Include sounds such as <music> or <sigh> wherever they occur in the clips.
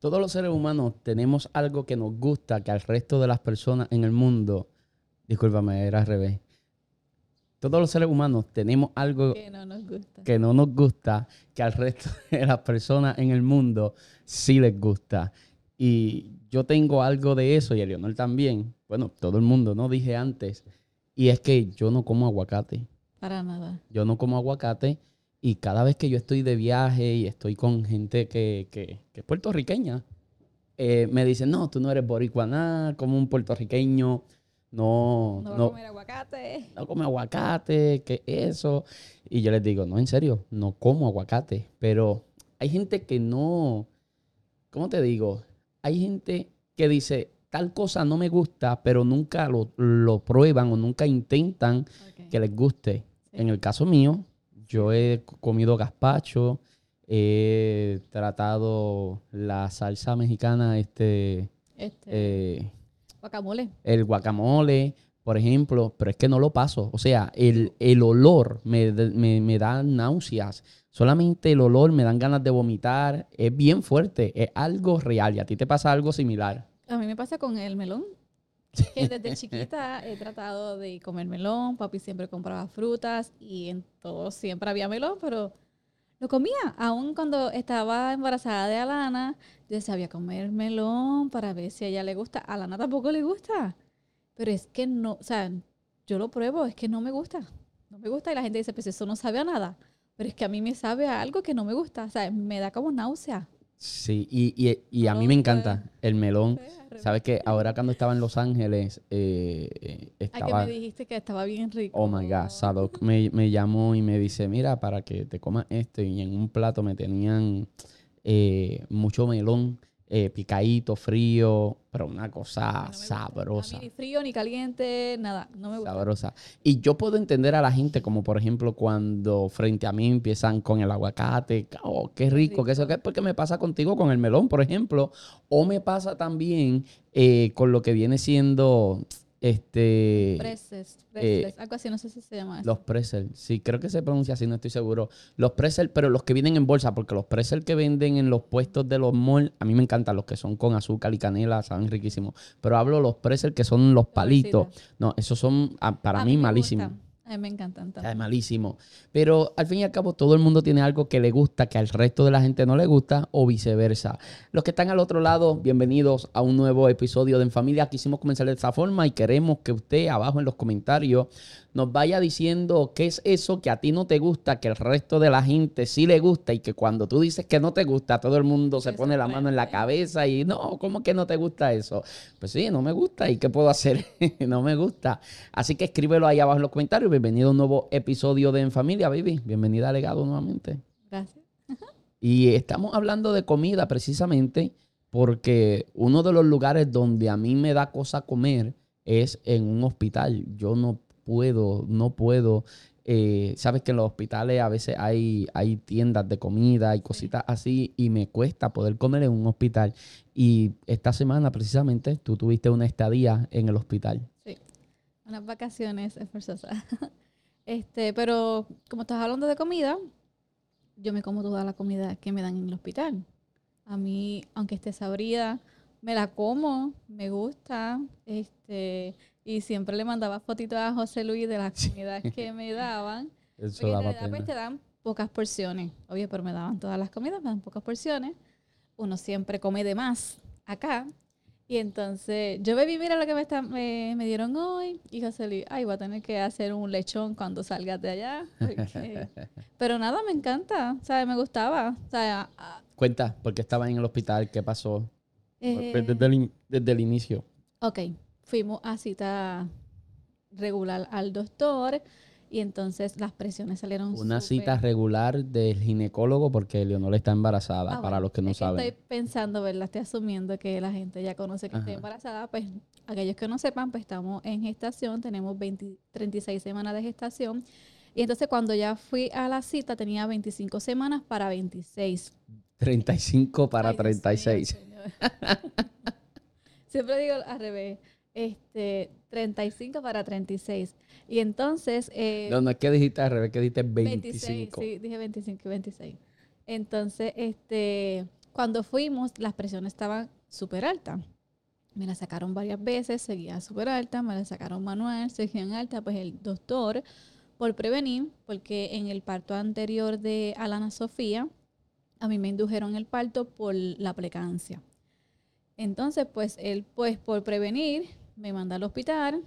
todos los seres humanos tenemos algo que nos gusta que al resto de las personas en el mundo, discúlpame, era al revés. Todos los seres humanos tenemos algo Que no nos gusta. que no nos gusta que al resto <laughs> de las personas en el mundo sí les gusta. Y yo tengo algo de eso y Leonel también. Bueno, todo el mundo, ¿no? Dije antes. Y es que yo no como aguacate. Para nada. Yo no como aguacate y cada vez que yo estoy de viaje y estoy con gente que, que- que es puertorriqueña, eh, me dicen, no, tú no eres boricua, nada, como un puertorriqueño, no, No, va no, a comer aguacate. no come aguacate, ¿qué es eso? Y yo les digo, no, en serio, no como aguacate, pero hay gente que no, ¿cómo te digo? Hay gente que dice, tal cosa no me gusta, pero nunca lo, lo prueban o nunca intentan que les guste. Sí. En el caso mío, yo he comido gazpacho, he tratado la salsa mexicana, este, Este, eh, guacamole. el guacamole, por ejemplo, pero es que no lo paso. O sea, el, el olor me, me, me da náuseas. Solamente el olor me dan ganas de vomitar. Es bien fuerte, es algo real. Y a ti te pasa algo similar. A mí me pasa con el melón. Que <laughs> desde chiquita he tratado de comer melón. Papi siempre compraba frutas y en todo siempre había melón, pero lo comía. Aún cuando estaba embarazada de Alana, yo decía, voy a comer melón para ver si a ella le gusta. A Alana tampoco le gusta. Pero es que no, o sea, yo lo pruebo, es que no me gusta. No me gusta y la gente dice, pues eso no sabe a nada. Pero es que a mí me sabe a algo que no me gusta. O sea, me da como náusea. Sí, y, y- y a mí me encanta el melón. Pues, al revés. Sabes que ahora cuando estaba en Los Ángeles, eh, eh, Ay, que estaba... me dijiste que estaba bien rico. Oh my God, Sadok me, me llamó y me dice, mira, para que te comas esto. Y en un plato me tenían eh, mucho melón, eh, picadito, frío, pero una cosa no sabrosa. A mí ni frío ni caliente, nada. No me gusta. Sabrosa. Y yo puedo entender a la gente, como por ejemplo cuando frente a mí empiezan con el aguacate, oh, qué rico, que eso rico. que es porque me pasa contigo con el melón, por ejemplo, o me pasa también eh, con lo que viene siendo este Pretzels, pretzels, algo así, no sé si se llama eso. los pretzel. Sí, creo que se pronuncia así, no estoy seguro. Los pretzel, pero los que vienen en bolsa, porque los pretzel que venden en los puestos de los malls, a mí me encantan los que son con azúcar y canela, saben riquísimos. Pero hablo los pretzel que son los palitos. No, esos son ah, para A mí malísimos. A mí me encantan Es también. malísimo. Pero al fin y al cabo, todo el mundo tiene algo que le gusta, que al resto de la gente no le gusta, o viceversa. Los que están al otro lado, bienvenidos a un nuevo episodio de En Familia. Quisimos comenzar de esta forma y queremos que usted abajo en los comentarios nos vaya diciendo qué es eso que a ti no te gusta, que el resto de la gente sí le gusta y que cuando tú dices que no te gusta, todo el mundo se pone la mano en la cabeza y no, ¿cómo que no te gusta eso? Pues sí, no me gusta. ¿Y qué puedo hacer? <laughs> no me gusta. Así que escríbelo ahí abajo en los comentarios. Bienvenido a un nuevo episodio de En Familia, baby. Bienvenida a Legado nuevamente. Gracias. Y estamos hablando de comida precisamente porque uno de los lugares donde a mí me da cosa comer es en un hospital. Yo no puedo, no puedo. eh, Sabes que en los hospitales a veces hay, hay tiendas de comida y cositas así y me cuesta poder comer en un hospital. Y esta semana precisamente tú tuviste una estadía en el hospital. Sí. Unas vacaciones esforzosas. <laughs> Este, pero como estás hablando de comida, yo me como toda la comida que me dan en el hospital. A mí, aunque esté sabrida, me la como, me gusta, este, y siempre le mandaba fotitos a José Luis de las comidas que me <laughs> daban. Eso Porque en daba realidad pues, te dan pocas porciones. Oye, pero me daban todas las comidas, me dan pocas porciones. Uno siempre come de más acá. Y entonces yo bebí, mira lo que me, está- me, me dieron hoy. Y José Luis, ay, voy a tener que hacer un lechón cuando salgas de allá. <laughs> porque- pero nada, me encanta. O sea, me gustaba. O sea, Cuenta, porque estaba en el hospital, ¿qué pasó? eh, Desde, el, desde el inicio. ok, fuimos a cita regular al doctor. Y entonces las presiones salieron Una cita regular del ginecólogo porque Leonor está embarazada, Ah, para bueno, los que no es saben. Estoy pensando, ¿verdad? Estoy asumiendo que la gente ya conoce que estoy Ajá. embarazada. Pues aquellos que no sepan, pues estamos en gestación, tenemos 20 36 semanas de gestación. Y entonces cuando ya fui a la cita tenía 25 semanas para 26. 35 para Ay, Dios mío, 36. señor. <laughs> Siempre digo al revés. Este, 35 para 36. Y entonces... eh, No, no es que dijiste al revés, que dijiste 26, 25. sí, dije 25 y 26. Entonces, este, Cuando fuimos, las presiones estaban súper altas. Me la sacaron varias veces, seguía súper alta, me la sacaron manual, seguían alta, pues el doctor, por prevenir, porque en el parto anterior de Alana Sofía, a mí me indujeron el parto por la precancia. Entonces, pues él, pues por prevenir, me manda al hospital,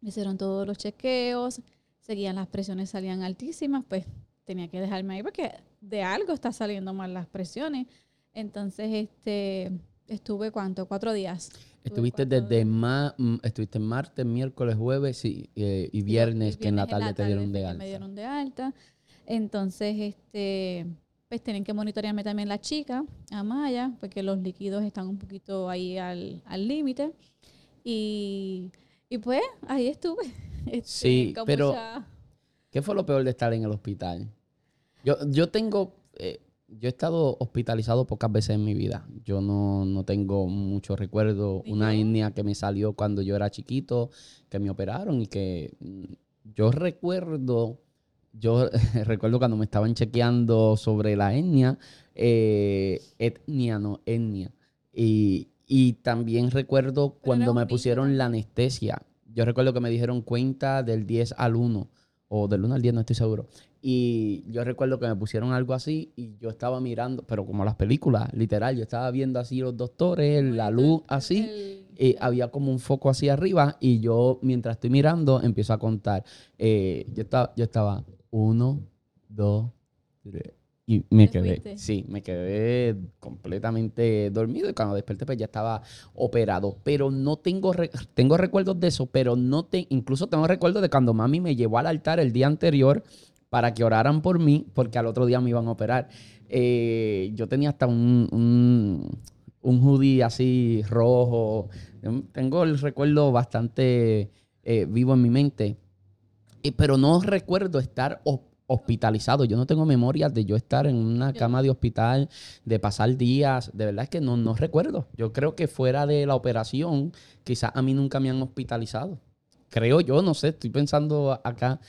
me hicieron todos los chequeos, seguían las presiones, salían altísimas, pues tenía que dejarme ahí porque de algo está saliendo mal las presiones. Entonces, este, estuve cuánto, cuatro días. Estuviste desde ma mm, estuviste martes, miércoles, jueves y, eh, y viernes, que en la tarde, te dieron de alta. Me dieron de alta. Entonces, este, pues tienen que monitorearme también la chica, Amaya, porque los líquidos están un poquito ahí al límite. Y, y, pues ahí estuve. <laughs> Este, sí, pero ¿qué fue lo peor de estar en el hospital? Yo, yo tengo, eh, yo he estado hospitalizado pocas veces en mi vida. Yo no, no tengo mucho recuerdo. Una etnia que me salió cuando yo era chiquito, que me operaron y que mm, yo recuerdo yo <laughs> recuerdo cuando me estaban chequeando sobre la etnia, eh, etnia, no, etnia. Y, también recuerdo cuando me pusieron la anestesia. Yo recuerdo que me dijeron cuenta del 10 al 1, o del 1 al 10, no estoy seguro. Y yo recuerdo que me pusieron algo así y yo estaba mirando, pero como las películas, literal, yo estaba viendo así los doctores, la luz así, y había como un foco así arriba y yo mientras estoy mirando empiezo a contar. Eh, yo, estaba, yo estaba uno, dos, tres. Y me quedé, sí, me quedé completamente dormido y cuando desperté pues ya estaba operado. Pero no tengo, tengo recuerdos de eso, pero no te, incluso tengo recuerdos de cuando mami me llevó al altar el día anterior para que oraran por mí, porque al otro día me iban a operar. Eh, yo tenía hasta un, un, un hoodie así rojo. Tengo el recuerdo bastante eh, vivo en mi mente pero no recuerdo estar hospitalizado. Yo no tengo memoria de yo estar en una cama de hospital, de pasar días. De verdad es que no, no recuerdo. Yo creo que fuera de la operación, quizás a mí nunca me han hospitalizado. Creo yo, no sé, estoy pensando acá.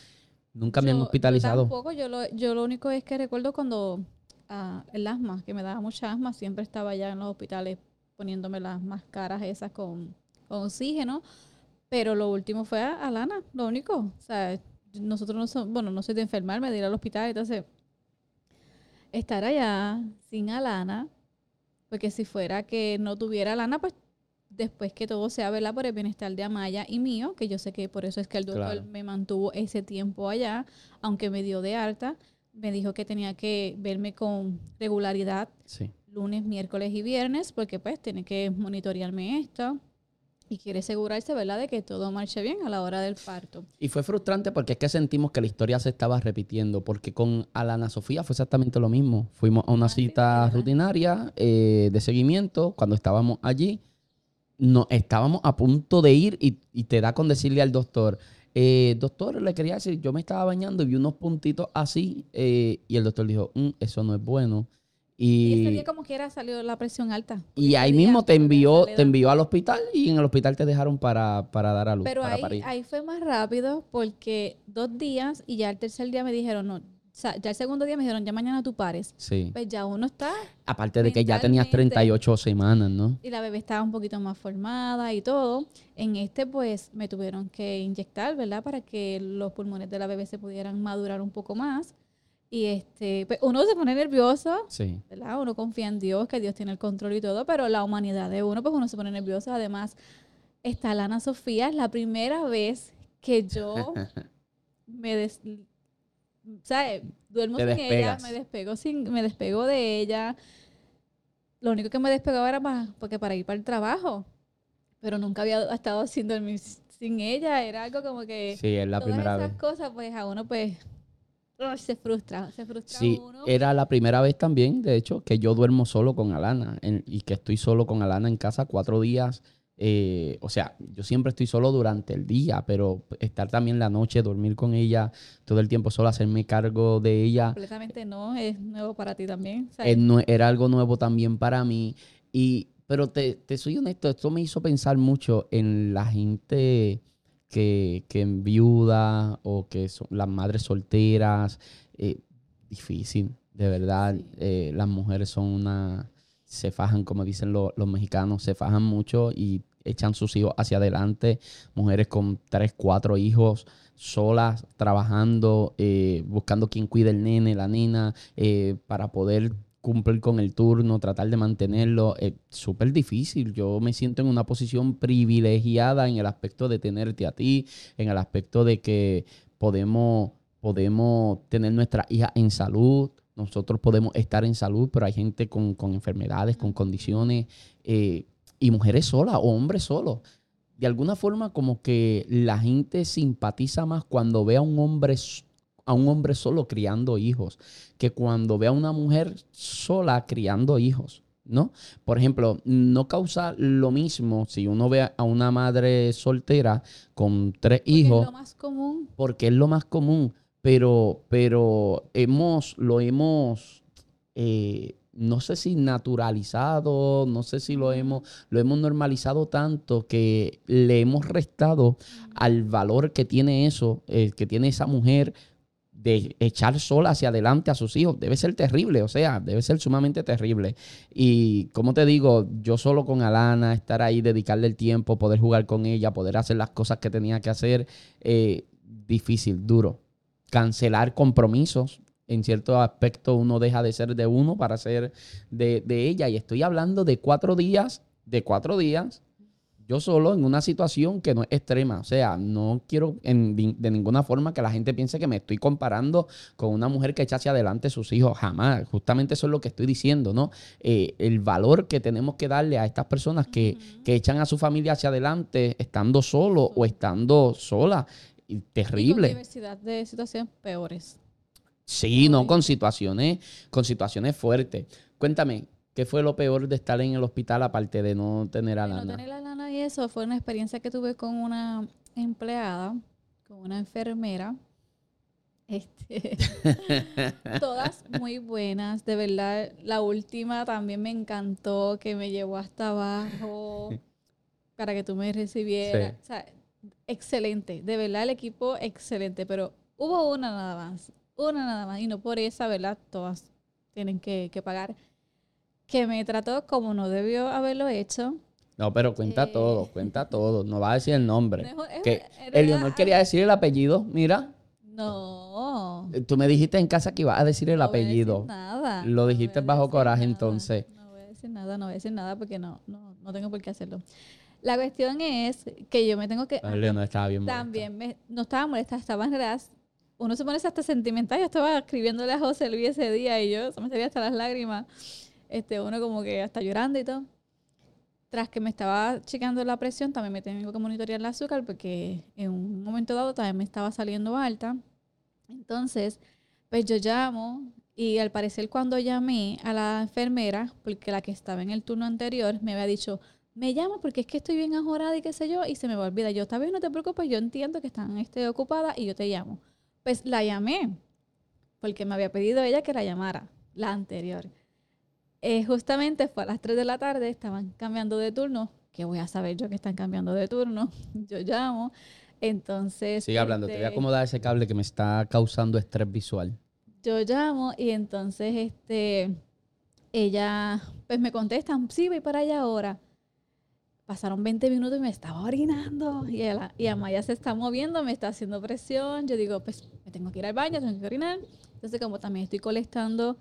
Nunca me han hospitalizado. Yo tampoco, yo lo, yo lo único es que recuerdo cuando ah, el asma, que me daba mucha asma, siempre estaba allá en los hospitales poniéndome las máscaras esas con, con oxígeno. Pero lo último fue a, Lana, lo único. O sea, nosotros no somos, bueno, no soy de enfermarme, de ir al hospital, entonces estar allá sin Alana, porque si fuera que no tuviera Alana, pues después que todo sea, ¿verdad? Por el bienestar de Amaya y mío, que yo sé que por eso es que el doctor me mantuvo ese tiempo allá, aunque me dio de alta, me dijo que tenía que verme con regularidad lunes, miércoles y viernes, porque pues tiene que monitorearme esto y quiere asegurarse, ¿verdad?, de que todo marche bien a la hora del parto. Y fue frustrante porque es que sentimos que la historia se estaba repitiendo, porque con Alana Sofía fue exactamente lo mismo. Fuimos a una ah, cita rutinaria eh, de seguimiento cuando estábamos allí. No, estábamos a punto de ir y, te da con decirle al doctor, eh, doctor, le quería decir, yo me estaba bañando y vi unos puntitos así eh, y el doctor dijo, mm, eso no es bueno. Y, ese día como quiera salió la presión alta. Y ahí mismo te envió, te envió al hospital y en el hospital te dejaron para, dar a luz. Pero ahí, ahí fue más rápido porque dos días y ya el tercer día me dijeron, no, ya el segundo día me dijeron, ya mañana tú pares. Sí. Pues ya uno está. Aparte de que ya tenías 38 semanas, ¿no? Y la bebé estaba un poquito más formada y todo. En este, pues, me tuvieron que inyectar, ¿verdad? Para que los pulmones de la bebé se pudieran madurar un poco más. Y este, pues uno se pone nervioso, sí. ¿verdad? Uno confía en Dios, que Dios tiene el control y todo, pero la humanidad de uno, pues uno se pone nervioso. Además, está Lana Sofía, es la primera vez que yo <laughs> me des, ¿sabes? Duermo sin ella, me despego sin, me despego de ella. Lo único que me despegaba era más porque para ir para el trabajo. Pero nunca había estado haciendo el sin ella, era algo como que Sí, es la primera esas vez. cosas pues a uno pues se frustra, se frustra sí, era la primera vez también, de hecho, que yo duermo solo con Alana y que estoy solo con Alana en casa cuatro días. Eh, o sea, yo siempre estoy solo durante el día, pero estar también la noche, dormir con ella todo el tiempo solo, hacerme cargo de ella. Completamente no, es nuevo para ti también. era algo nuevo también para mí. Y, pero te, te soy honesto, esto me hizo pensar mucho en la gente que, que viuda o que son las madres solteras. Eh, difícil, de verdad. Eh, las mujeres son una, se fajan, como dicen lo- los mexicanos, se fajan mucho y echan sus hijos hacia adelante. Mujeres con tres, cuatro hijos solas, trabajando, eh, buscando quien cuide el nene, la nena, eh, para poder cumplir con el turno, tratar de mantenerlo. Es súper difícil. Yo me siento en una posición privilegiada en el aspecto de tenerte a ti, en el aspecto de que podemos, podemos tener nuestra hija en salud. Nosotros podemos estar en salud, pero hay gente con, con enfermedades, con condiciones, eh, y mujeres solas o hombres solos. De alguna forma, como que la gente simpatiza más cuando ve a un hombre, s- a un hombre solo criando hijos, que cuando ve a una mujer sola criando hijos. ¿No? Por ejemplo, no causa lo mismo si uno ve a una madre soltera con tres Porque hijos Es lo más común. porque es lo más común, pero, pero hemos, lo hemos, eh, no sé si naturalizado, no sé si lo hemos, lo hemos normalizado tanto que le hemos restado al valor que tiene eso, eh, que tiene esa mujer de echar sola hacia adelante a sus hijos. Debe ser terrible, o sea, debe ser sumamente terrible. Y como te digo, yo solo con Alana, estar ahí, dedicarle el tiempo, poder jugar con ella, poder hacer las cosas que tenía que hacer, eh, difícil, duro. Cancelar compromisos. En cierto aspecto uno deja de ser de uno para ser de, de ella. Y estoy hablando de cuatro días, de cuatro días, yo solo en una situación que no es extrema. O sea, no quiero en- de ninguna forma que la gente piense que me estoy comparando con una mujer que echa hacia adelante sus hijos. Jamás. Justamente eso es lo que estoy diciendo, ¿no? Eh, el valor que tenemos que darle a estas personas que, que echan a su familia hacia adelante estando solo o estando sola. Y Y con terrible. diversidad de situaciones peores. Sí, no, con situaciones, con situaciones fuertes. Cuéntame, ¿qué fue lo peor de estar en el hospital aparte de no tener a De no Lana? tener la lana y eso fue una experiencia que tuve con una empleada, con una enfermera. Este, <laughs> todas muy buenas, de verdad. La última también me encantó, que me llevó hasta abajo para que tú me recibieras. Sí. O sea, excelente, de verdad el equipo excelente, pero hubo una nada más, una nada más, y no por esa, ¿verdad? Todas tienen que, que pagar. Que me trató como no debió haberlo hecho. No, pero cuenta Eh. todo, cuenta todo. No va a decir el nombre. No, es- Que Eleonor quería decir el apellido. Mira, No. eh, tú me dijiste en casa que ibas a decir el no voy a decir apellido. nada, Lo dijiste bajo coraje, nada, entonces. No voy a decir nada, no voy a decir nada porque no, no, no tengo por qué hacerlo. La cuestión es que yo me tengo que... Eleonor estaba bien molesta. También me, no estaba molesta, estaba en realidad. Uno se pone hasta sentimental. Yo estaba escribiéndole a José Luis ese día y yo se me salía hasta las lágrimas. Este, uno como que hasta llorando y todo. Tras que me estaba checando la presión, también me tengo que monitorear el azúcar porque en un momento dado también me estaba saliendo alta. Entonces, pues yo llamo y al parecer cuando llamé a la enfermera, porque la que estaba en el turno anterior me había dicho, me llama porque es que estoy bien ajorada y qué sé yo, y se me va a olvidar. Yo, está bien, no te preocupes, yo entiendo que están este, ocupadas y yo te llamo. Pues la llamé, porque me había pedido ella que la llamara, la anterior. Eh, justamente fue a las 3 de la tarde, estaban cambiando de turno. que voy a saber yo que están cambiando de turno? <laughs> Yo llamo. Entonces. Sigue hablando, te voy a este, acomodar ese cable que me está causando estrés visual. yo llamo y entonces este ella pues me contestan, sí, voy para allá ahora. Pasaron 20 minutos y me estaba orinando y, ella- y Amaya se está moviendo, me está haciendo presión. Yo digo, pues me tengo que ir al baño, tengo que orinar. Entonces como también estoy colectando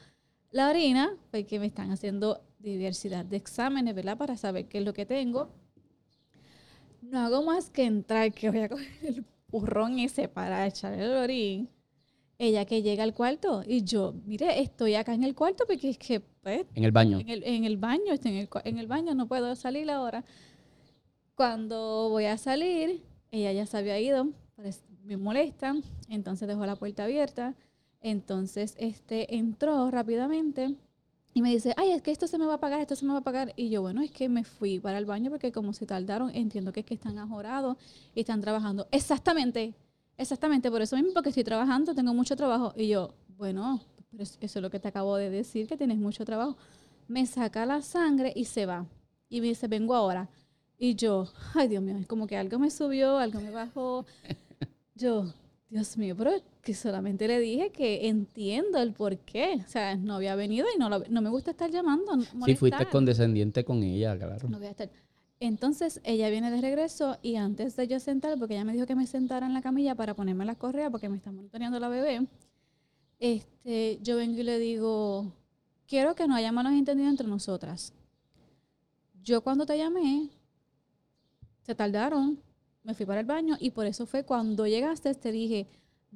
la orina, porque me están haciendo diversidad de exámenes, ¿verdad? Para saber qué es lo que tengo. No hago más que entrar, que voy a <laughs> coger el burrón ese para echar el orín ella que llega al cuarto y yo, mire, estoy acá en el cuarto porque es que, pues, En el baño. en el, en el baño, estoy en el, en el baño, no puedo salir ahora. Cuando voy a salir, ella ya se había ido, pues, me molesta, entonces dejó la puerta abierta, entonces este entró rápidamente y me dice, ay, es que esto se me va a pagar, esto se me va a pagar. Y yo, bueno, es que me fui para el baño porque como se tardaron, entiendo que es que están ajorados y están trabajando. Exactamente, Exactamente, por eso mismo, porque estoy trabajando, tengo mucho trabajo. Y yo, bueno, pero es- eso es lo que te acabo de decir, que tienes mucho trabajo. Me saca la sangre y se va. Y me dice, vengo ahora. Y yo, ay Dios mío, como que algo me subió, algo me bajó. Yo, Dios mío, pero que solamente le dije que entiendo el por qué. O sea, no había venido y no, lo- no me gusta estar llamando. Sí, fuiste molestar. condescendiente con ella, claro. No voy a estar. Entonces ella viene de regreso y antes de yo sentar, porque ella me dijo que me sentara en la camilla para ponerme las correas porque me está monitoreando la bebé, este, yo vengo y le digo, quiero que no haya malos entendidos entre nosotras. Yo cuando te llamé, se tardaron, me fui para el baño y por eso fue cuando llegaste te dije,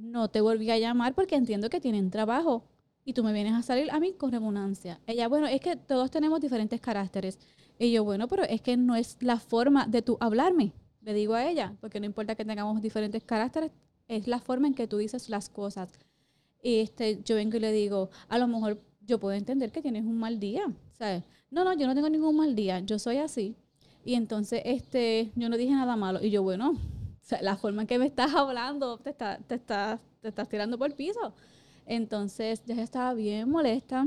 no te volví a llamar porque entiendo que tienen trabajo y tú me vienes a salir a mí con redundancia. Ella, bueno, es que todos tenemos diferentes caracteres. Y yo, bueno, pero es que no es la forma de tú hablarme, le digo a ella, porque no importa que tengamos diferentes caracteres, es la forma en que tú dices las cosas. Y este, yo vengo y le digo, a lo mejor yo puedo entender que tienes un mal día, ¿sabes? No, no, yo no tengo ningún mal día, yo soy así. Y entonces, este, yo no dije nada malo. Y yo, bueno, sea, la forma en que me estás hablando te, está, te, estás, te estás tirando por el piso. Entonces, ya estaba bien molesta.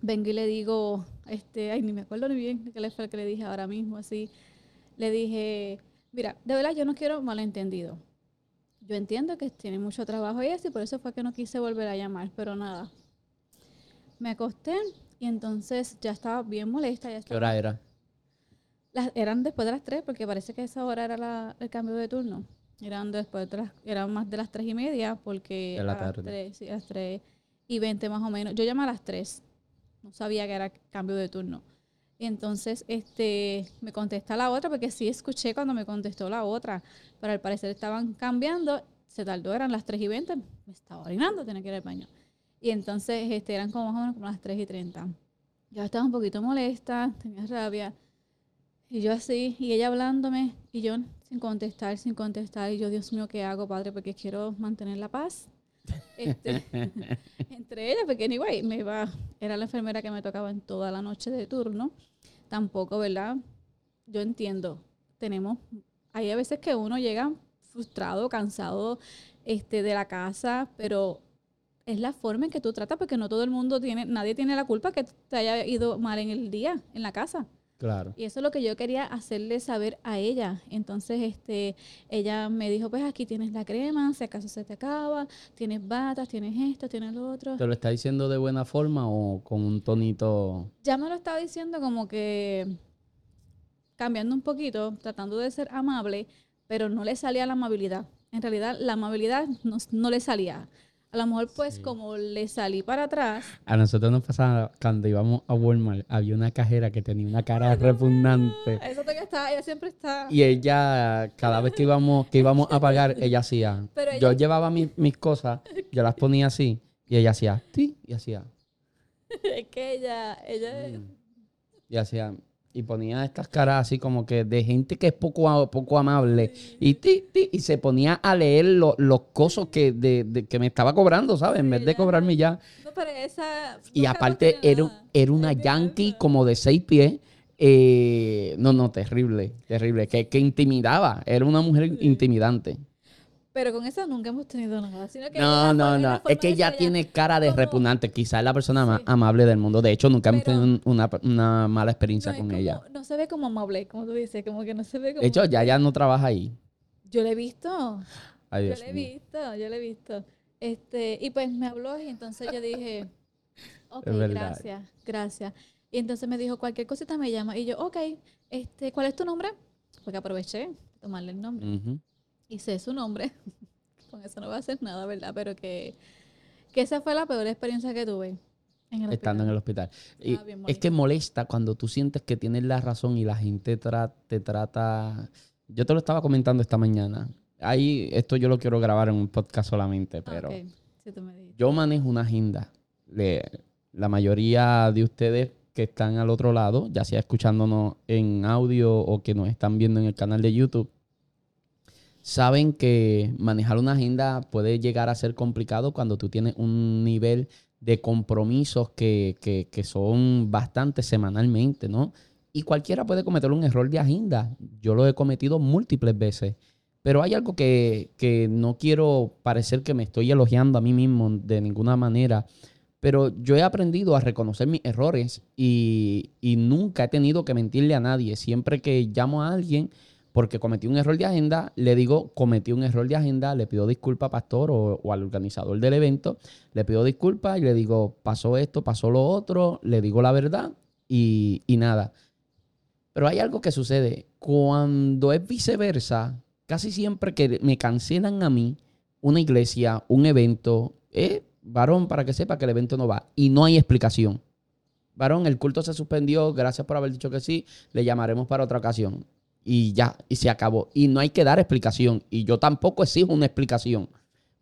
Vengo y le digo, este, ay, ni me acuerdo ni bien qué le fue el que le dije ahora mismo, así. Le dije, mira, de verdad yo no quiero malentendido. Yo entiendo que tiene mucho trabajo y eso, y por eso fue que no quise volver a llamar, pero nada. Me acosté y entonces ya estaba bien molesta. Ya ¿Qué estaba, hora era? Las, eran después de las 3, porque parece que esa hora era la- el cambio de turno. Eran después de las, eran más de las 3 y media, porque De la a las tarde. 3, sí, a las 3 y 20 más o menos. Yo llamé a las 3, no sabía que era cambio de turno. Y entonces este, me contesta la otra, porque sí escuché cuando me contestó la otra, pero al parecer estaban cambiando, se tardó, eran las 3 y 20, me estaba orinando, tenía que ir al baño. Y entonces este, eran como más o menos como las 3 y 30. Yo estaba un poquito molesta, tenía rabia. Y yo así, y ella hablándome, y yo sin contestar, sin contestar. Y yo, Dios mío, ¿qué hago, padre? Porque quiero mantener la paz. <laughs> Este, <laughs> entre ellas, porque anyway, me iba, era la enfermera que me tocaba en toda la noche de turno. Tampoco, ¿verdad? Yo entiendo, tenemos, hay a veces que uno llega frustrado, cansado este, de la casa, pero es la forma en que tú tratas, porque no todo el mundo tiene, nadie tiene la culpa que te haya ido mal en el día, en la casa. Claro. Y eso es lo que yo quería hacerle saber a ella. Entonces, este, ella me dijo, pues aquí tienes la crema, si acaso se te acaba, tienes batas, tienes esto, tienes lo otro. ¿Te lo está diciendo de buena forma o con un tonito? Ya me lo estaba diciendo como que cambiando un poquito, tratando de ser amable, pero no le salía la amabilidad. En realidad, la amabilidad no, no le salía. A lo mejor, pues, Sí. como le salí para atrás, A nosotros nos pasaba cuando íbamos a Walmart, había una cajera que tenía una cara repugnante. eso que está, ella siempre está. Y ella, cada vez que íbamos, que íbamos a pagar, ella hacía. Pero Yo llevaba mis, mis cosas, yo las ponía así, y ella hacía, sí, y hacía, <laughs> Es que ella, ella, y hacía, y ponía estas caras así como que de gente que es poco, poco amable, y ti, ti, y se ponía a leer lo- los cosos que, de, de- que me estaba cobrando, ¿sabes? En vez de cobrarme ya. no, pero esa. Y no aparte era, era una yankee como de seis pies. eh, no, no, terrible, terrible. Que, que intimidaba. Era una mujer intimidante. Pero con esa nunca hemos tenido nada. Sino que No, no, no. Es que ella tiene cara de como- repugnante. Quizás es la persona más Sí. amable del mundo. De hecho, nunca hemos Pero- tenido un- una, una mala experiencia no con como- ella. No se ve como amable, como tú dices, como que no se ve como. De hecho, ya ya no trabaja ahí. Yo le he visto. Ay, Yo le he visto, yo le he visto. Este, y pues me habló y entonces yo dije, <laughs> ok, gracias, gracias. Y entonces me dijo, cualquier cosita me llama. Y yo, ok, este, ¿cuál es tu nombre? Porque aproveché de tomarle el nombre. Ujú. Y sé su nombre. <laughs> Con eso no voy a hacer nada, ¿verdad? Pero que, que esa fue la peor experiencia que tuve en el Estando en el hospital. Y es que molesta cuando tú sientes que tienes la razón y la gente tra- te trata. Yo te lo estaba comentando esta mañana. Ahí, esto yo lo quiero grabar en un podcast solamente, pero Ok, sí, tú me dijiste. yo manejo una agenda. Le- la mayoría de ustedes que están al otro lado, ya sea escuchándonos en audio o que nos están viendo en el canal de YouTube, saben que manejar una agenda puede llegar a ser complicado cuando tú tienes un nivel de compromisos que, que- que son bastante semanalmente, ¿no? Y cualquiera puede cometer un error de agenda. Yo lo he cometido múltiples veces. Pero hay algo que, que no quiero parecer que me estoy elogiando a mí mismo de ninguna manera. Pero yo he aprendido a reconocer mis errores y, y nunca he tenido que mentirle a nadie. Siempre que llamo a alguien, porque cometí un error de agenda, le digo, cometí un error de agenda, le pido disculpas, pastor, o, o al organizador del evento, le pido disculpas y le digo, pasó esto, pasó lo otro, le digo la verdad y, y nada. Pero hay algo que sucede. Cuando es viceversa, casi siempre que me cancelan a mí una iglesia, un evento, eh, varón, para que sepa que el evento no va. Y no hay explicación. Varón, el culto se suspendió, gracias por haber dicho que sí, le llamaremos para otra ocasión. Y ya, y se acabó. Y no hay que dar explicación. Y yo tampoco exijo una explicación.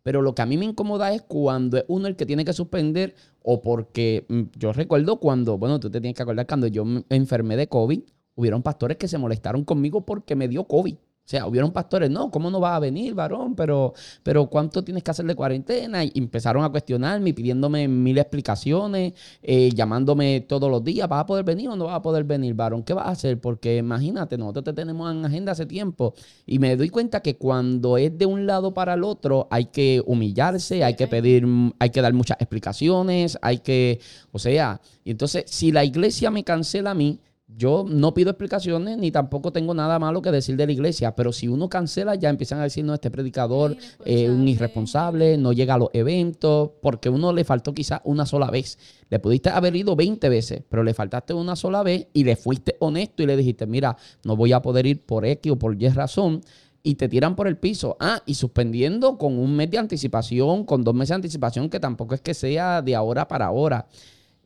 Pero lo que a mí me incomoda es cuando es uno el que tiene que suspender o porque mm, yo recuerdo cuando, bueno, tú te tienes que acordar cuando yo me enfermé de COVID, hubieron pastores que se molestaron conmigo porque me dio COVID. O sea, hubieron pastores, no, ¿cómo no va a venir, varón? Pero, pero ¿cuánto tienes que hacer de cuarentena? Y empezaron a cuestionarme, pidiéndome mil explicaciones, eh, llamándome todos los días, ¿vas a poder venir o no vas a poder venir, varón? ¿Qué vas a hacer? Porque imagínate, nosotros te tenemos en agenda hace tiempo. Y me doy cuenta que cuando es de un lado para el otro, hay que humillarse, hay que pedir, hay que dar muchas explicaciones, hay que, o sea, y entonces, si la iglesia me cancela a mí, yo no pido explicaciones ni tampoco tengo nada malo que decir de la iglesia, pero si uno cancela ya empiezan a decir, no, este predicador es un irresponsable, no llega a los eventos, porque uno le faltó quizás una sola vez. Le pudiste haber ido 20 veces, pero le faltaste una sola vez y le fuiste honesto y le dijiste, mira, no voy a poder ir por X o por Y razón y te tiran por el piso. Ah, y suspendiendo con un mes de anticipación, con dos meses de anticipación, que tampoco es que sea de ahora para ahora.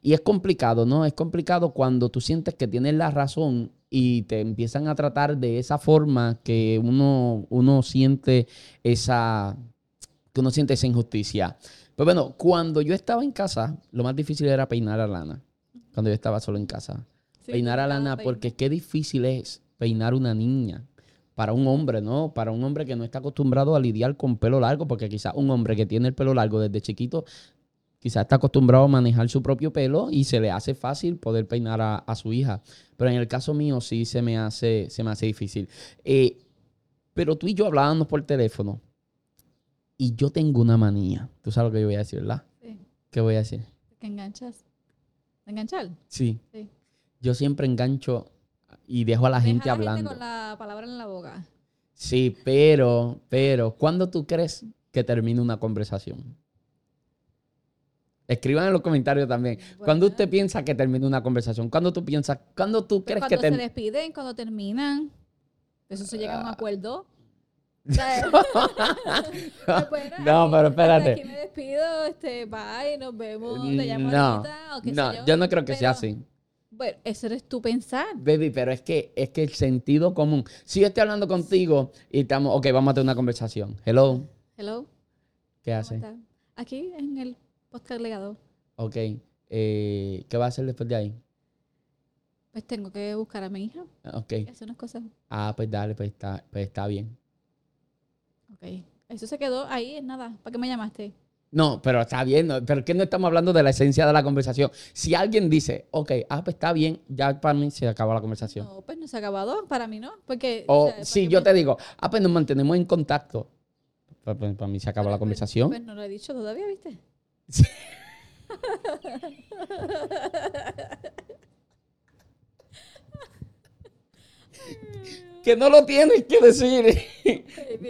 Y es complicado, ¿no? Es complicado cuando tú sientes que tienes la razón y te empiezan a tratar de esa forma que uno, uno siente esa, que uno siente esa injusticia. Pues bueno, cuando yo estaba en casa, lo más difícil era peinar a Lana. Cuando yo estaba solo en casa. Sí, peinar a Lana, pein- porque qué difícil es peinar una niña. Para un hombre, ¿no? Para un hombre que no está acostumbrado a lidiar con pelo largo, porque quizás un hombre que tiene el pelo largo desde chiquito quizás está acostumbrado a manejar su propio pelo y se le hace fácil poder peinar a, a su hija. Pero en el caso mío sí se me hace, se me hace difícil. Eh, pero tú y yo hablábamos por teléfono y yo tengo una manía. Tú sabes lo que yo voy a decir, ¿verdad? Sí. ¿Qué voy a decir? ¿Te enganchas? ¿Enganchar? Sí. Sí. Yo siempre engancho y dejo a la gente a hablando. con la palabra en la boca. Sí, pero, pero, ¿cuándo tú crees que termine una conversación? Escriban en los comentarios también. ¿Cuándo Bueno. usted piensa que termina una conversación? ¿Cuándo tú piensas, cuándo tú Pero crees que cuando se despiden, cuando terminan, eso se llega a un acuerdo. <laughs> <laughs> Pues, No, pero espérate. Aquí me despido, este, bye, nos vemos, te llamo No, ahorita, o qué sé no, yo. yo no creo que sea así. Bueno, eso eres tú pensar. Baby, pero es que, es que el sentido común. Si yo estoy hablando contigo y estamos, ok, vamos a tener una conversación. Hello, Hello, ¿qué ¿cómo hace? estás? Aquí en el podcast legado. Ok, eh, ¿qué va a hacer después de ahí? Pues tengo que buscar a mi hija. Ok, Eso no es cosa. ah, pues dale, pues está, pues está bien. Ok. Eso se quedó ahí, es nada. ¿Para qué me llamaste? No, pero está bien, no, pero que no estamos hablando de la esencia de la conversación. Si alguien dice, ok, ah, pues está bien, ya para mí se acabó la conversación. No, pues no se ha acabado. Para mí no. Porque. O sea, ¿para si yo me- te digo, ah, pues nos mantenemos en contacto. Para mí se acabó Pero, la pues, conversación. Pues no lo he dicho todavía, ¿viste? <laughs> Que no lo tienes que decir.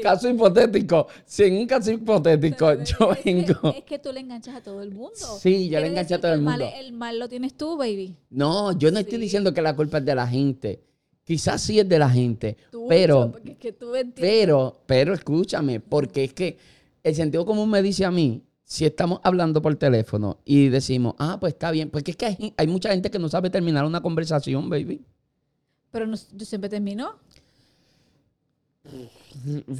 caso hipotético. Si en un caso hipotético Pero yo es que- vengo. es que tú le enganchas a todo el mundo. Sí, yo le Quiere enganché a todo el mal- mundo. el mal lo tienes tú, baby. No, yo no estoy diciendo que la culpa es de la gente. Quizás sí es de la gente. Tú, pero, yo, porque es que tú pero, pero escúchame, porque es que el sentido común me dice a mí, si estamos hablando por teléfono y decimos, ah, pues está bien, porque es que hay, hay mucha gente que no sabe terminar una conversación, baby. Pero no- yo siempre termino.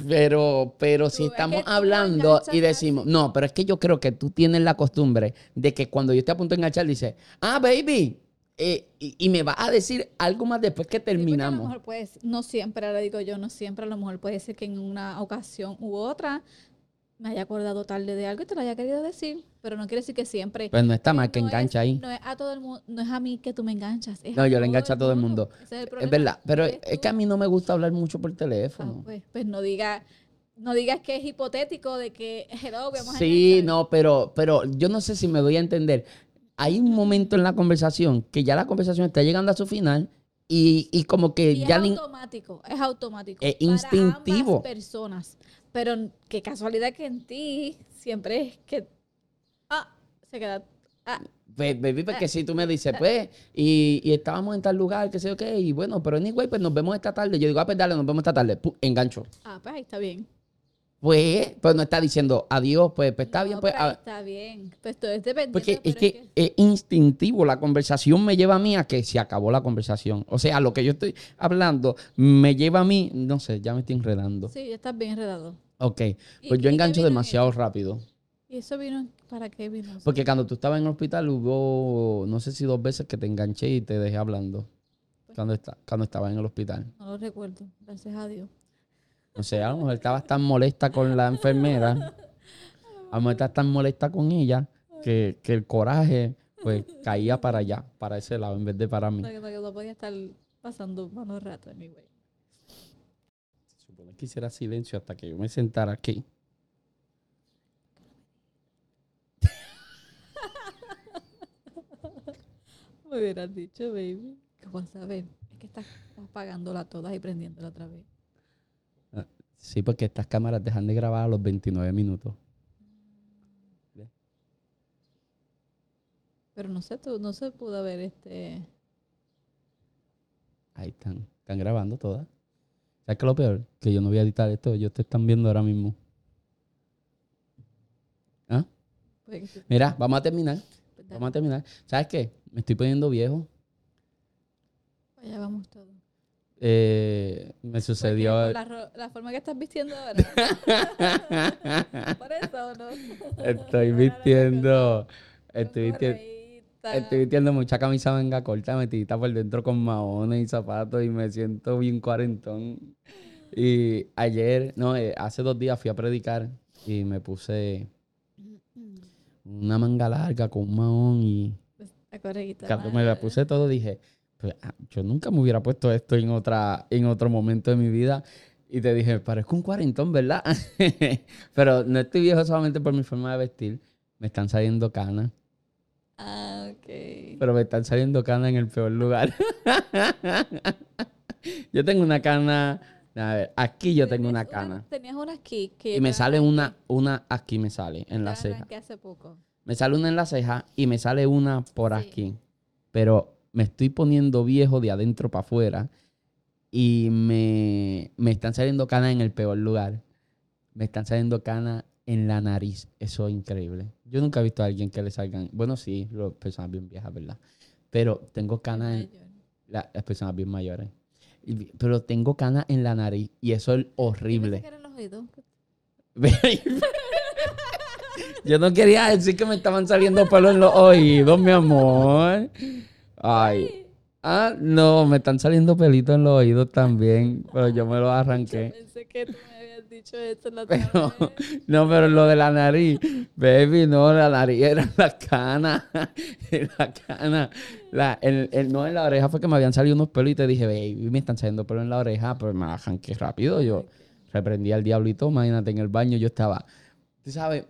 Pero, pero si estamos hablando y decimos, no, pero es que yo creo que tú tienes la costumbre de que cuando yo esté a punto de enganchar, dice, ah, baby, eh, y, y me va a decir algo más después que Sí, porque a lo terminamos. mejor puedes, no siempre, ahora digo yo, no siempre, a lo mejor puede ser que en una ocasión u otra me haya acordado tarde de algo y te lo haya querido decir, pero no quiere decir que siempre. Pues no está mal que no engancha es- ahí. No es a todo el mundo, no es a mí que tú me enganchas. es No, yo le engancho a todo el mundo. Ese es, el Es problema, verdad, pero eres es que a mí no me gusta hablar mucho por Ah, teléfono. pues, pues no digas no digas que es hipotético de que hello, vamos a Sí, no, pero, pero yo no sé si me doy a entender. Hay un momento en la conversación que ya la conversación está llegando a su final Y, y como que Y ya es ni... automático, es automático. Es para instintivo. ambas personas. Pero qué casualidad que en ti siempre es que. Ah, se queda. Ah, Pues, baby, porque si tú me dices, pues, y, y estábamos en tal lugar, que sé yo qué, y bueno, pero anyway, pues nos vemos esta tarde. Yo digo, ah, pues dale, nos vemos esta tarde. Pu, engancho. ah, pues ahí está bien. Pues, pues no está diciendo adiós, pues, pues está No, bien, pues. ah, está bien. Pues todo es dependiente. Porque es que es instintivo, la conversación me lleva a mí a que se acabó la conversación. O sea, lo que yo estoy hablando me lleva a mí, no sé, ya me estoy enredando. Sí, ya estás bien enredado. Ok, ¿Y- pues yo engancho en demasiado rápido. ¿Y eso vino? ¿Para qué vino? Porque cuando tú estabas en el hospital hubo, no sé si dos veces que te enganché y te dejé hablando. Cuando, está, cuando estaba en el hospital. No lo recuerdo, gracias a Dios. No sé, a lo mejor estabas tan molesta con la enfermera. A lo mejor estás tan molesta con ella que, que el coraje pues caía para allá, para ese lado, en vez de para mí. No, que no, que no podía estar pasando malos ratos, anyway. Se supone que hiciera silencio hasta que yo me sentara aquí. Me hubieras dicho, baby. ¿Qué vas a ver? Es que estás apagándola todas y prendiéndola otra vez. Sí, porque estas cámaras dejan de grabar a los 29 minutos. Pero no sé, tú, no se pudo ver este. Ahí están. Están grabando todas. ¿Sabes qué es lo peor? Que yo no voy a editar esto. Ellos te están viendo ahora mismo. ¿Ah? pues, Mira, vamos a terminar. pues, Vamos a terminar. ¿Sabes qué? Me estoy poniendo viejo. Allá vamos todos. Eh, me sucedió. la, forma que estás vistiendo ahora. <laughs> por eso, ¿no? Estoy vistiendo. Estoy vistiendo. Estoy vistiendo mucha camisa manga corta, metidita por dentro con maones y zapatos y me siento bien cuarentón. Y ayer, no, eh, hace dos días fui a predicar y me puse una manga larga con un mahón y la me la puse todo dije, pues, ah, yo nunca me hubiera puesto esto en otra, en otro momento de mi vida. Y te dije, parezco un cuarentón, ¿verdad? <laughs> Pero no estoy viejo solamente por mi forma de vestir. Me están saliendo canas. Ah, ok. Pero me están saliendo canas en el peor lugar. <laughs> yo tengo una cana. A ver, aquí yo tengo una cana. Tenías una aquí que Y me sale una, una aquí me sale, en la ceja. hace poco. Me sale una en la ceja y me sale una por Sí. aquí. Pero me estoy poniendo viejo de adentro para afuera. Y me, me están saliendo canas en el peor lugar. Me están saliendo canas en la nariz. Eso es increíble. Yo nunca he visto a alguien que le salgan. Bueno, sí, las personas bien viejas, ¿verdad? Pero tengo canas en, la- las personas bien mayores. Y- pero tengo canas en la nariz y eso es horrible. que eran los oídos. <laughs> Yo no quería decir que me estaban saliendo pelos en los oídos, mi amor. Ay. Ah, no, me están saliendo pelitos en los oídos también, pero yo me los Yo arranqué. pensé que tú me habías dicho esto la otra Pero, <laughs> no, pero lo de la nariz, baby, no, la nariz era la cana, <laughs> la cana, la, el, el- no en la oreja fue que me habían salido unos pelos y te dije, baby, me están saliendo pelos en la oreja, pero me la arranqué rápido, yo reprendí al diablito, imagínate, en el baño yo estaba, tú sabes,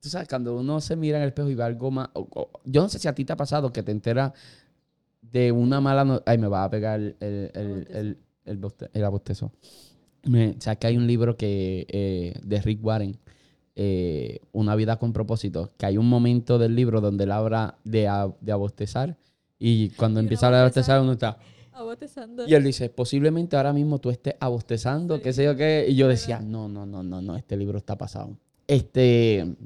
tú sabes, cuando uno se mira en el espejo y ve algo más, o- o- yo no sé si a ti te ha pasado que te enteras de una mala, no- ay, me va a pegar el, el, el, el, el boste- el abostezo. Me, o sea, que hay un libro que eh, de Rick Warren, eh, Una vida con propósito, que hay un momento del libro donde él habla de, a- de abostezar y cuando Y empieza a abostezar uno está... Abostezando. Y él dice, posiblemente ahora mismo tú estés abostezando, qué sé yo qué. Y yo decía, no, no, no, no, no, este libro está pasado. Este,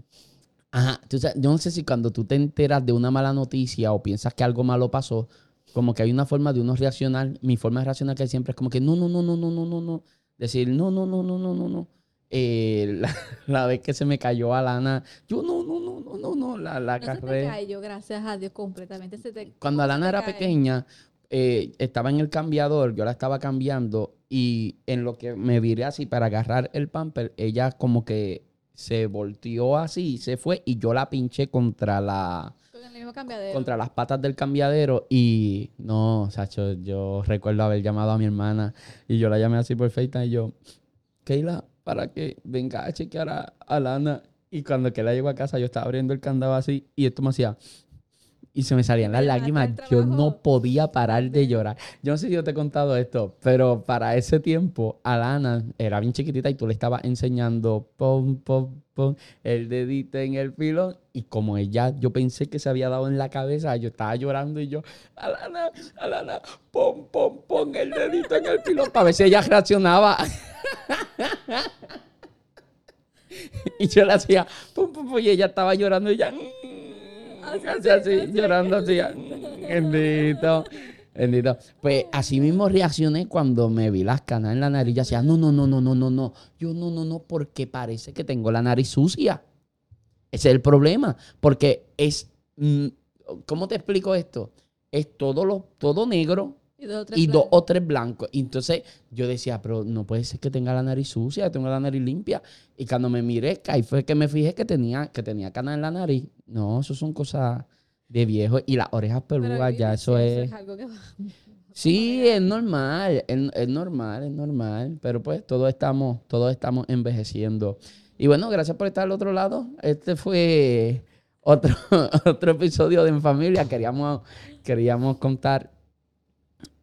ajá, tú sabes, yo no sé si cuando tú te enteras de una mala noticia o piensas que algo malo pasó, como que hay una forma de uno reaccionar. Mi forma de reaccionar que siempre es como que no, no, no, no, no, no, no, no. Decir, no, no, no, no, no, no, no. Eh, la, la vez que se me cayó Alana, yo no, no, no, no, no, no, la, la no se te carrera. cayó, gracias a Dios, completamente. Se te, Cuando ¿cómo se Alana era cae? pequeña, eh, estaba en el cambiador, yo la estaba cambiando y en lo que me viré así para agarrar el pamper, ella como que se volteó así, se fue y yo la pinché contra la Contra las patas del cambiadero y no, Sacho, yo recuerdo haber llamado a mi hermana y yo la llamé así por FaceTime y yo, Keila, para que venga a chequear a, a Lana. Y cuando Keila llegó a casa, yo estaba abriendo el candado así y esto me hacía. Y se me salían las lágrimas. Yo no podía parar de llorar. Yo no sé si yo te he contado esto, pero para ese tiempo, Alana era bien chiquitita y tú le estabas enseñando pom, pom, pom, el dedito en el pilón. Y como ella, yo pensé que se había dado en la cabeza, yo estaba llorando y yo, Alana, Alana, pom, pom, pom, el dedito en el pilón, para ver si ella reaccionaba. <laughs> y yo le hacía, pum, pum, pum, y ella estaba llorando y ella, Así, así, sí, así, así. llorando así. Bendito. Bendito. Pues así mismo reaccioné cuando me vi las canas en la nariz. Decía, no, no, no, no, no, no, no. Yo no, no, no, porque parece que tengo la nariz sucia. Ese es el problema. Porque es. mm, ¿Cómo te explico esto? Es todo, lo, todo negro Y dos o tres blancos. o tres blancos. Y entonces yo decía, pero no puede ser que tenga la nariz sucia, tengo la nariz limpia. Y cuando me miré, ahí fue que me fijé que tenía, que tenía canas en la nariz. No, eso son cosas de viejo. Y las orejas peludas, ya eso es. algo que va- <laughs> Sí, es normal, es, es normal, es normal. Pero pues todos estamos, todos estamos envejeciendo. Y bueno, gracias por estar al otro lado. Este fue otro, <laughs> otro episodio de En Familia. Queríamos, queríamos contar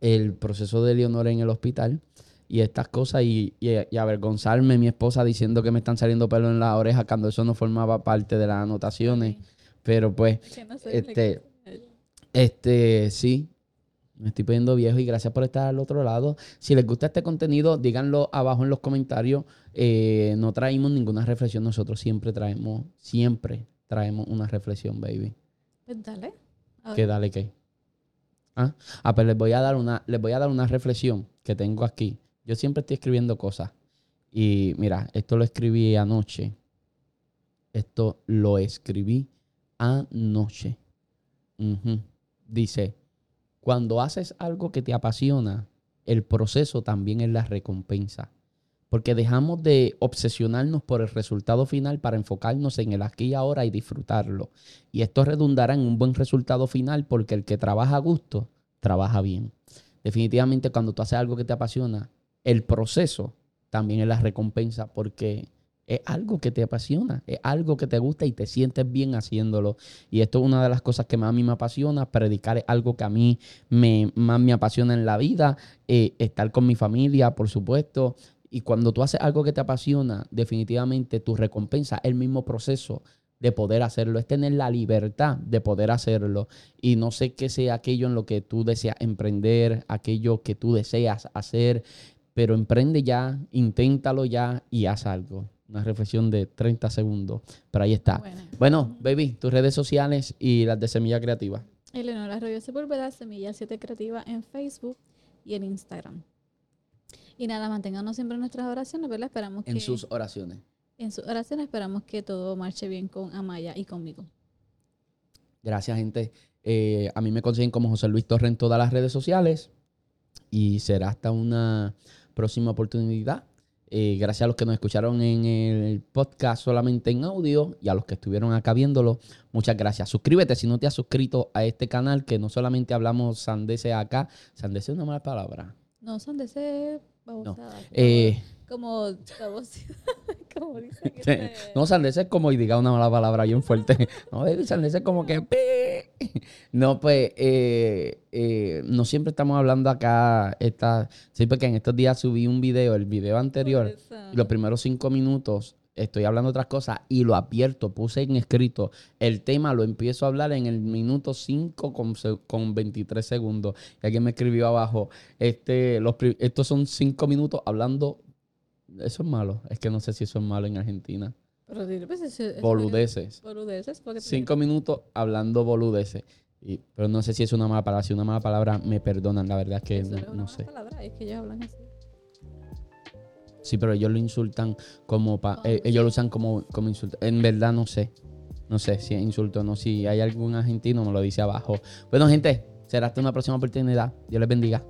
el proceso de Leonor en el hospital y estas cosas y, y- y avergonzarme mi esposa diciendo que me están saliendo pelos en la oreja cuando eso no formaba parte de las anotaciones. Pero pues, Que no este, este, sí, me estoy poniendo viejo y gracias por estar al otro lado. Si les gusta este contenido, díganlo abajo en los comentarios. Eh, no traímos ninguna reflexión, nosotros siempre traemos, siempre traemos una reflexión, baby. Pues dale. A ¿Qué ver. dale qué? ¿Ah? ah, pues les voy a dar una, les voy a dar una reflexión que tengo aquí. Yo siempre estoy escribiendo cosas. Y mira, esto lo escribí anoche. Esto lo escribí anoche. Dice, cuando haces algo que te apasiona, el proceso también es la recompensa. Porque dejamos de obsesionarnos por el resultado final para enfocarnos en el aquí y ahora y disfrutarlo. Y esto redundará en un buen resultado final porque el que trabaja a gusto, trabaja bien. Definitivamente cuando tú haces algo que te apasiona, el proceso también es la recompensa porque es algo que te apasiona, es algo que te gusta y te sientes bien haciéndolo. Y esto es una de las cosas que más a mí me apasiona. Predicar es algo que a mí me, más me apasiona en la vida. eh, estar con mi familia, por supuesto. Y cuando tú haces algo que te apasiona, definitivamente tu recompensa es el mismo proceso de poder hacerlo, es tener la libertad de poder hacerlo. Y no sé qué sea aquello en lo que tú deseas emprender, aquello que tú deseas hacer, pero emprende ya, inténtalo ya y haz algo. Una reflexión de 30 segundos, pero ahí está. Bueno. Bueno, baby, tus redes sociales y las de Semilla Creativa. Eleonora Arroyo Sepúlveda, Semilla 7 Creativa en Facebook y en Instagram. Y nada, manténganos siempre en nuestras oraciones, ¿verdad? Esperamos En que sus oraciones. en sus oraciones esperamos que todo marche bien con Amaya y conmigo. Gracias, gente. Eh, a mí me consiguen como José Luis Torre en todas las redes sociales. Y será hasta una próxima oportunidad. Eh, gracias a los que nos escucharon en el podcast solamente en audio y a los que estuvieron acá viéndolo. Muchas gracias. Suscríbete si no te has suscrito a este canal, que no solamente hablamos sandese acá. Sandese es una mala palabra. No son babosada. Eh, como babosidad, como <laughs> dicen. <laughs> este, no, sandese es como y diga una mala palabra bien fuerte. <laughs> No, baby, sandese es como que... No, pues, eh, eh, no siempre estamos hablando acá. Esta, sí, porque en estos días subí un video, el video anterior, los primeros cinco minutos estoy hablando otras cosas y lo advierto, puse en escrito el tema, lo empiezo a hablar en el minuto 5 con, con 23 segundos. Y alguien me escribió abajo, este, los, estos son cinco minutos hablando, eso es malo, es que no sé si eso es malo en Argentina. Pero dile, pues, eso- eso- Boludeces. Boludeces, porque Cinco minutos hablando boludeces. Y, pero no sé si es una mala palabra, si una mala palabra me perdonan, la verdad es que eso no, es una no mala sé. palabra, es que ellos hablan así. Sí, pero ellos lo insultan como... pa- eh, ellos lo usan como, como insulto. En verdad no sé. No sé si es insulto o no. Si hay algún argentino me lo dice abajo. Bueno, gente, será hasta una próxima oportunidad. Dios les bendiga.